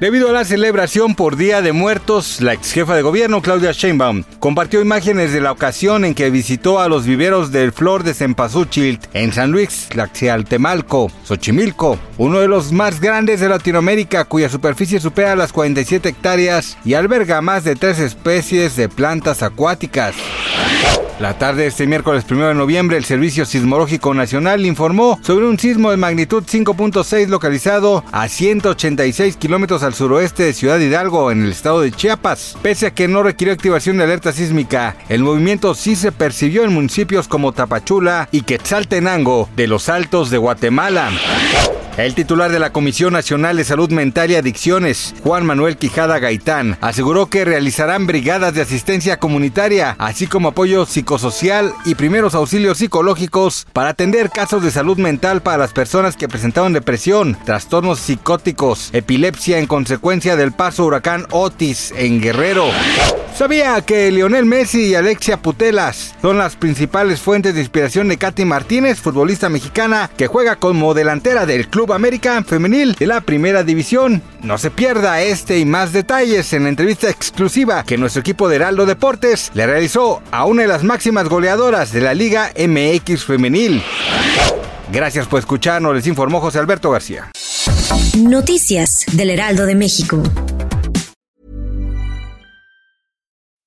Debido a la celebración por Día de Muertos, la ex jefa de gobierno Claudia Sheinbaum compartió imágenes de la ocasión en que visitó a los viveros del Flor de Cempasúchil en San Luis, Tlaxialtemalco, Xochimilco, uno de los más grandes de Latinoamérica cuya superficie supera las 47 hectáreas y alberga más de tres especies de plantas acuáticas. La tarde de este miércoles 1 de noviembre, el Servicio Sismológico Nacional informó sobre un sismo de magnitud 5.6 localizado a 186 kilómetros al suroeste de Ciudad Hidalgo, en el estado de Chiapas. Pese a que no requirió activación de alerta sísmica, el movimiento sí se percibió en municipios como Tapachula y Quetzaltenango de los Altos de Guatemala. El titular de la Comisión Nacional de Salud Mental y Adicciones, Juan Manuel Quijada Gaitán, aseguró que realizarán brigadas de asistencia comunitaria, así como apoyo psicosocial y primeros auxilios psicológicos para atender casos de salud mental para las personas que presentaban depresión, trastornos psicóticos, epilepsia en consecuencia del paso huracán Otis en Guerrero. ¿Sabía que Lionel Messi y Alexia Putelas son las principales fuentes de inspiración de Katy Martínez, futbolista mexicana que juega como delantera del Club América Femenil de la Primera División? No se pierda este y más detalles en la entrevista exclusiva que nuestro equipo de Heraldo Deportes le realizó a una de las máximas goleadoras de la Liga MX Femenil. Gracias por escucharnos, les informó José Alberto García. Noticias del Heraldo de México.